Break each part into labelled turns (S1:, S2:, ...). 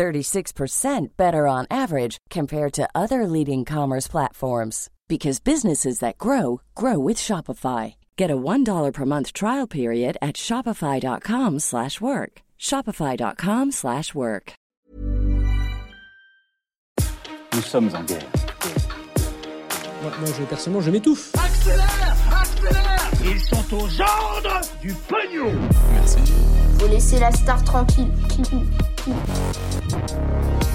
S1: 36% better on average compared to other leading commerce platforms because businesses that grow grow with Shopify. Get a $1 per month trial period at shopify.com/work. shopify.com/work.
S2: Nous sommes en guerre.
S3: Moi, moi, je, personnellement, je m'étouffe.
S4: Accélère Accélère Ils sont aux ordres du pognon
S5: Faut laisser la star tranquille.
S6: うん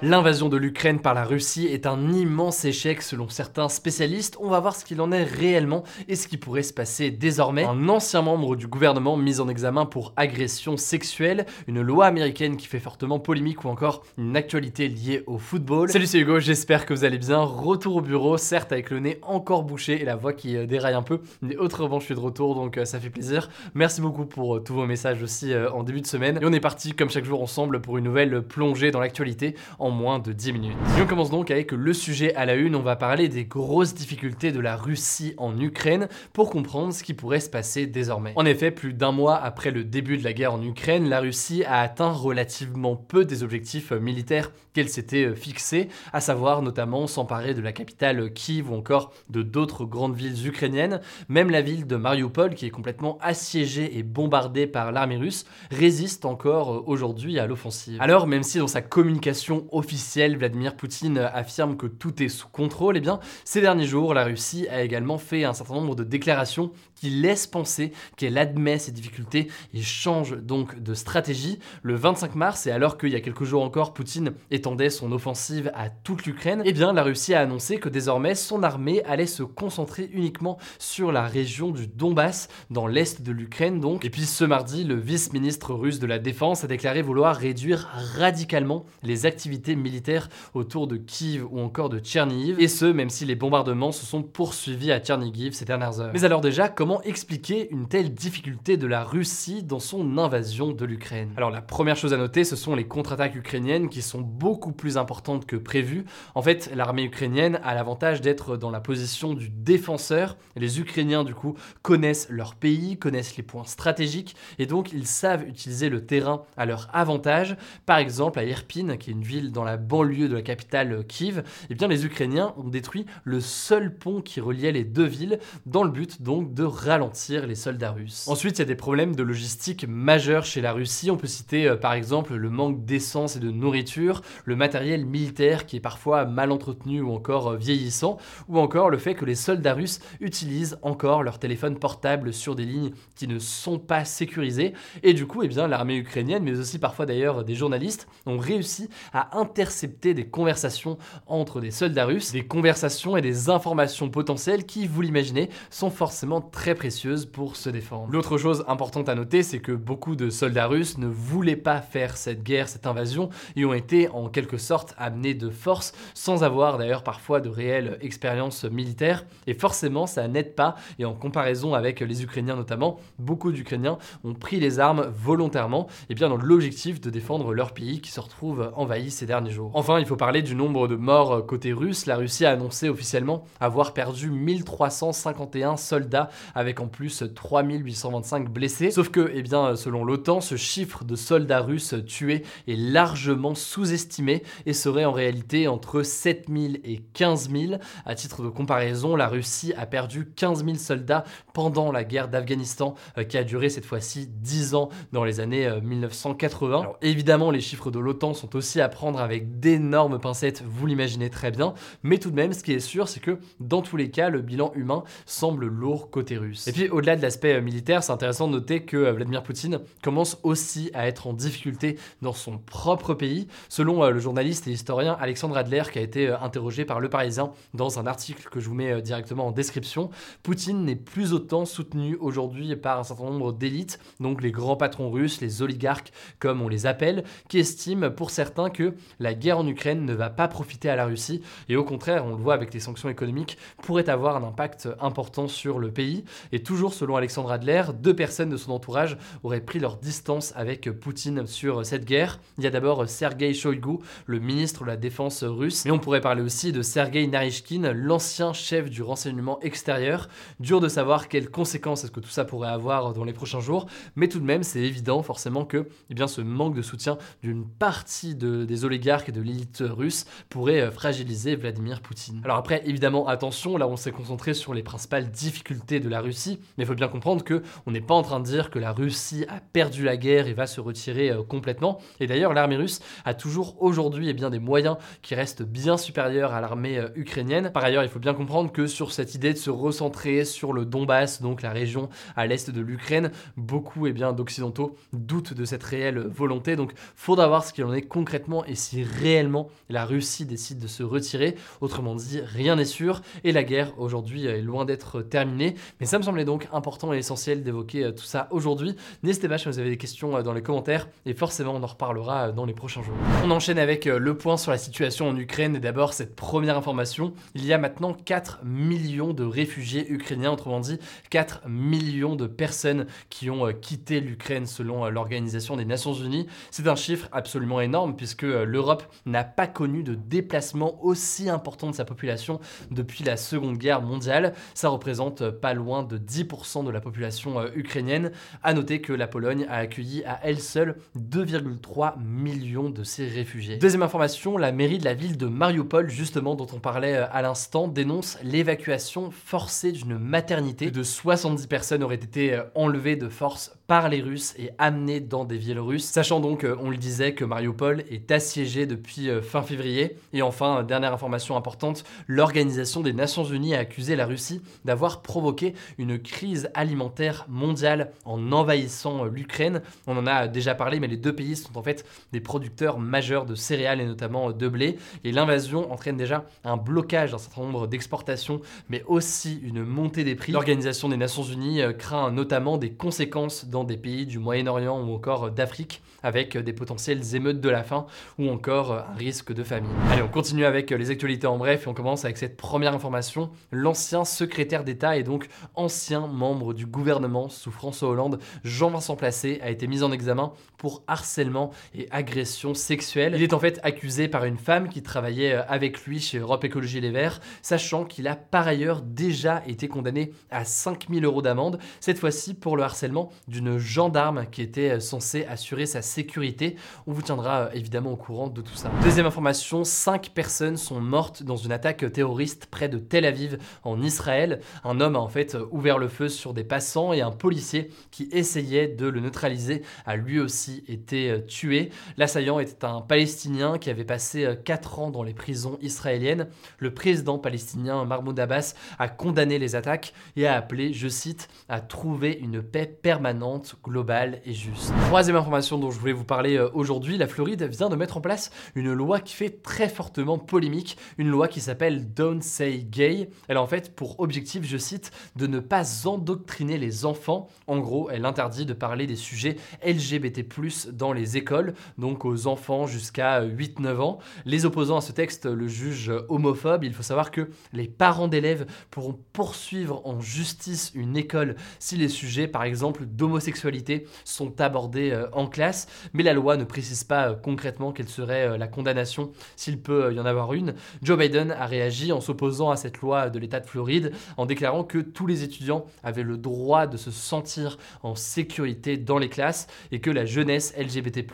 S6: L'invasion de l'Ukraine par la Russie est un immense échec selon certains spécialistes. On va voir ce qu'il en est réellement et ce qui pourrait se passer désormais. Un ancien membre du gouvernement mis en examen pour agression sexuelle, une loi américaine qui fait fortement polémique ou encore une actualité liée au football. Salut c'est Hugo, j'espère que vous allez bien. Retour au bureau, certes avec le nez encore bouché et la voix qui euh, déraille un peu, mais autrement je suis de retour donc euh, ça fait plaisir. Merci beaucoup pour euh, tous vos messages aussi en début de semaine. Et on est parti comme chaque jour ensemble pour une nouvelle plongée dans l'actualité moins de 10 minutes. Et on commence donc avec le sujet à la une, on va parler des grosses difficultés de la Russie en Ukraine pour comprendre ce qui pourrait se passer désormais. En effet, plus d'un mois après le début de la guerre en Ukraine, la Russie a atteint relativement peu des objectifs militaires qu'elle s'était fixés, à savoir notamment s'emparer de la capitale Kiev ou encore de d'autres grandes villes ukrainiennes. Même la ville de Mariupol, qui est complètement assiégée et bombardée par l'armée russe, résiste encore aujourd'hui à l'offensive. Alors, même si dans sa communication officielle, Vladimir Poutine affirme que tout est sous contrôle, eh bien, ces derniers jours, la Russie a également fait un certain nombre de déclarations qui laissent penser qu'elle admet ses difficultés et change donc de stratégie. Le 25 mars, et alors qu'il y a quelques jours encore, Poutine étendait son offensive à toute l'Ukraine, eh bien, la Russie a annoncé que désormais son armée allait se concentrer uniquement sur la région du Donbass, dans l'est de l'Ukraine donc. Et puis ce mardi, le vice-ministre russe de la Défense a déclaré vouloir réduire radicalement les activités militaires autour de Kiev ou encore de Tchernihiv, et ce, même si les bombardements se sont poursuivis à Tchernihiv ces dernières heures. Mais alors déjà, comment expliquer une telle difficulté de la Russie dans son invasion de l'Ukraine? Alors la première chose à noter, ce sont les contre-attaques ukrainiennes qui sont beaucoup plus importantes que prévues. En fait, l'armée ukrainienne a l'avantage d'être dans la position du défenseur. Les Ukrainiens, du coup, connaissent leur pays, connaissent les points stratégiques, et donc ils savent utiliser le terrain à leur avantage. Par exemple, à Irpin, qui est une ville dans la banlieue de la capitale Kiev, eh bien les Ukrainiens ont détruit le seul pont qui reliait les deux villes, dans le but donc de ralentir les soldats russes. Ensuite, il y a des problèmes de logistique majeurs chez la Russie. On peut citer euh, par exemple le manque d'essence et de nourriture, le matériel militaire qui est parfois mal entretenu ou encore euh, vieillissant, ou encore le fait que les soldats russes utilisent encore leur téléphone portable sur des lignes qui ne sont pas sécurisées. Et du coup, eh bien, l'armée ukrainienne, mais aussi parfois d'ailleurs des journalistes, ont réussi à intercepter des conversations entre des soldats russes, des conversations et des informations potentielles qui, vous l'imaginez, sont forcément très précieuses pour se défendre. L'autre chose importante à noter, c'est que beaucoup de soldats russes ne voulaient pas faire cette guerre, cette invasion, et ont été en quelque sorte amenés de force, sans avoir d'ailleurs parfois de réelle expérience militaire, et forcément ça n'aide pas, et en comparaison avec les Ukrainiens notamment, beaucoup d'Ukrainiens ont pris les armes volontairement, et bien dans l'objectif de défendre leur pays qui se retrouve envahi ces derniers Enfin, il faut parler du nombre de morts côté russe, la Russie a annoncé officiellement avoir perdu 1351 soldats avec en plus 3825 blessés. Sauf que, eh bien, selon l'OTAN, ce chiffre de soldats russes tués est largement sous-estimé et serait en réalité entre 7000 et 15 000. À titre de comparaison, la Russie a perdu 15 000 soldats pendant la guerre d'Afghanistan euh, qui a duré cette fois-ci 10 ans dans les années 1980. Euh, Alors évidemment, les chiffres de l'OTAN sont aussi à prendre avec d'énormes pincettes, vous l'imaginez très bien, mais tout de même, ce qui est sûr, c'est que dans tous les cas, le bilan humain semble lourd côté russe. Et puis au-delà de l'aspect euh, militaire, c'est intéressant de noter que euh, Vladimir Poutine commence aussi à être en difficulté dans son propre pays. Selon euh, le journaliste et historien Alexandre Adler, qui a été interrogé par Le Parisien dans un article que je vous mets directement en description, Poutine n'est plus autant soutenu aujourd'hui par un certain nombre d'élites, donc les grands patrons russes, les oligarques comme on les appelle, qui estiment pour certains que la guerre en Ukraine ne va pas profiter à la Russie et au contraire, on le voit avec les sanctions économiques, pourrait avoir un impact important sur le pays. Et toujours selon Alexandre Adler, deux personnes de son entourage auraient pris leur distance avec Poutine sur cette guerre. Il y a d'abord Sergei Shoigu, le ministre de la Défense russe, mais on pourrait parler aussi de Sergei Narishkin, l'ancien chef du renseignement extérieur. Dur de savoir quelles conséquences est-ce que tout ça pourrait avoir dans les prochains jours, mais tout de même, c'est évident forcément que eh bien, ce manque de soutien d'une partie des oligarques et de l'élite russe pourrait euh, fragiliser Vladimir Poutine. Alors après, évidemment, attention, là on s'est concentré sur les principales difficultés de la Russie, mais il faut bien comprendre que on n'est pas en train de dire que la Russie a perdu la guerre et va se retirer euh, complètement. Et d'ailleurs, l'armée russe a toujours aujourd'hui eh bien, des moyens qui restent bien supérieurs à l'armée euh, ukrainienne. Par ailleurs, il faut bien comprendre que sur cette idée de se recentrer sur le Donbass, donc la région à l'est de l'Ukraine, beaucoup eh bien, d'occidentaux doutent de cette réelle volonté. Donc, faudra voir ce qu'il en est concrètement et si réellement la Russie décide de se retirer. Autrement dit, rien n'est sûr et la guerre aujourd'hui est loin d'être terminée. Mais ça me semblait donc important et essentiel d'évoquer euh, tout ça aujourd'hui. N'hésitez pas si vous avez des questions euh, dans les commentaires et forcément on en reparlera euh, dans les prochains jours. On enchaîne avec le point sur la situation en Ukraine et d'abord cette première information. Il y a maintenant 4 millions de réfugiés ukrainiens, autrement dit 4 millions de personnes qui ont quitté l'Ukraine selon l'Organisation des Nations Unies. C'est un chiffre absolument énorme puisque l'Europe n'a pas connu de déplacement aussi important de sa population depuis la Seconde Guerre mondiale. Ça représente pas loin de 10% de la population euh, ukrainienne. À noter que la Pologne a accueilli à elle seule 2,3 millions de ces réfugiés. Deuxième information, la mairie de la ville de Mariupol, justement dont on parlait euh, à l'instant, dénonce l'évacuation forcée d'une maternité. de 70 personnes auraient été euh, enlevées de force par les Russes et amenées dans des villes russes, sachant donc, on le disait, que Mariupol est assiégé depuis fin février. Et enfin, dernière information importante, l'Organisation des Nations Unies a accusé la Russie d'avoir provoqué une crise alimentaire mondiale en envahissant euh, l'Ukraine. On en a déjà parlé, mais les deux pays sont en fait des producteurs majeurs de céréales et notamment euh, de blé. Et l'invasion entraîne déjà un blocage d'un certain nombre d'exportations, mais aussi une montée des prix. L'Organisation des Nations Unies euh, craint notamment des conséquences dans des pays du Moyen-Orient ou encore d'Afrique, avec des potentielles émeutes de la faim ou encore un risque de famine. Allez, on continue avec les actualités en bref et on commence avec cette première information. L'ancien secrétaire d'État et donc ancien membre du gouvernement sous François Hollande, Jean-Vincent Placé, a été mis en examen pour harcèlement et agression sexuelle. Il est en fait accusé par une femme qui travaillait euh, avec lui chez Europe Écologie Les Verts, sachant qu'il a par ailleurs déjà été condamné à 5000 euros d'amende, cette fois-ci pour le harcèlement d'une gendarme qui était euh, censée assurer sa sécurité. On vous tiendra euh, évidemment au courant de tout ça. Deuxième information, 5 personnes sont mortes dans une attaque terroriste près de Tel Aviv en Israël. Un homme a en fait ouvert le feu sur des passants et un policier qui essayait de le neutraliser a lui aussi été euh, tué. L'assaillant était un Palestinien qui avait passé 4 euh, ans dans les prisons israéliennes. Le président palestinien Mahmoud Abbas a condamné les attaques et a appelé, je cite, à trouver une paix permanente, globale et juste. Troisième information dont je voulais vous parler euh, aujourd'hui, la Floride vient de mettre en place une loi qui fait très fortement polémique, une loi qui s'appelle Don't Say Gay. Elle a en fait pour objectif, je cite, de ne pas endoctriner les enfants. En gros, elle interdit de parler des sujets LGBT+ dans les écoles, donc aux enfants jusqu'à 8-9 ans. Les opposants à ce texte le jugent homophobe. Il faut savoir que les parents d'élèves pourront poursuivre en justice une école si les sujets, par exemple, d'homosexualité sont abordés euh, en classe, mais la loi ne précise pas euh, concrètement quelle serait euh, la condamnation s'il peut y en avoir une. Joe Biden a réagi en s'opposant à cette loi de l'État de Floride en déclarant que tous les étudiants avaient le droit de se sentir en sécurité dans les classes et que la jeunesse LGBT+,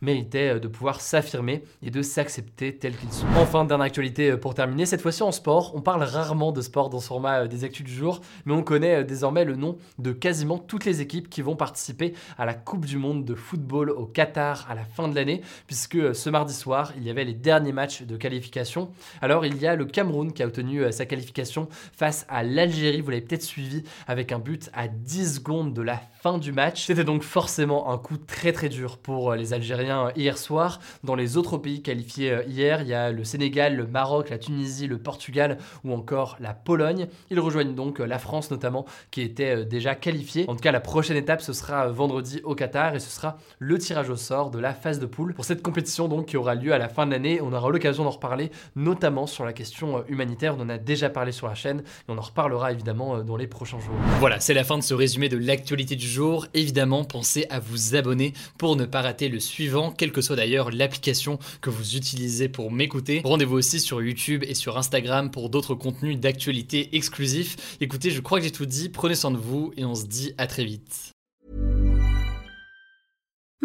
S6: méritait euh, de pouvoir s'affirmer et de s'accepter tels qu'ils sont. Enfin, dernière actualité euh, pour terminer, cette fois-ci en sport, on parle rarement de sport dans ce format euh, des actus du jour, mais on connaît désormais le nom de quasiment toutes les équipes qui vont participer à la Coupe du Monde de football au Qatar à la fin de l'année, puisque ce mardi soir, il y avait les derniers matchs de qualification. Alors, il y a le Cameroun qui a obtenu sa qualification face à l'Algérie, vous l'avez peut-être suivi, avec un but à 10 secondes de la fin du match. C'était donc forcément un coup très très dur pour euh, les Algériens euh, hier soir. Dans les autres pays qualifiés euh, hier, il y a le Sénégal, le Maroc, la Tunisie, le Portugal ou encore la Pologne. Ils rejoignent donc la France notamment qui était déjà qualifiée. En tout cas, la prochaine étape ce sera vendredi au Qatar et ce sera le tirage au sort de la phase de poule. Pour cette compétition
S7: donc qui aura lieu à la fin de l'année. On aura l'occasion d'en reparler, notamment sur la question euh, humanitaire. On en a déjà parlé sur la chaîne et on en reparlera évidemment euh, dans les prochains jours.
S6: Voilà, c'est la fin de ce résumé de l'actualité du jour. Évidemment, pensez à vous abonner pour ne pas rater le suivant, quelle que soit d'ailleurs l'application que vous utilisez pour m'écouter. Rendez-vous aussi sur YouTube et sur Instagram pour d'autres contenus d'actualité exclusifs. Écoutez, je crois que j'ai tout dit. Prenez soin de vous et on se dit à très vite.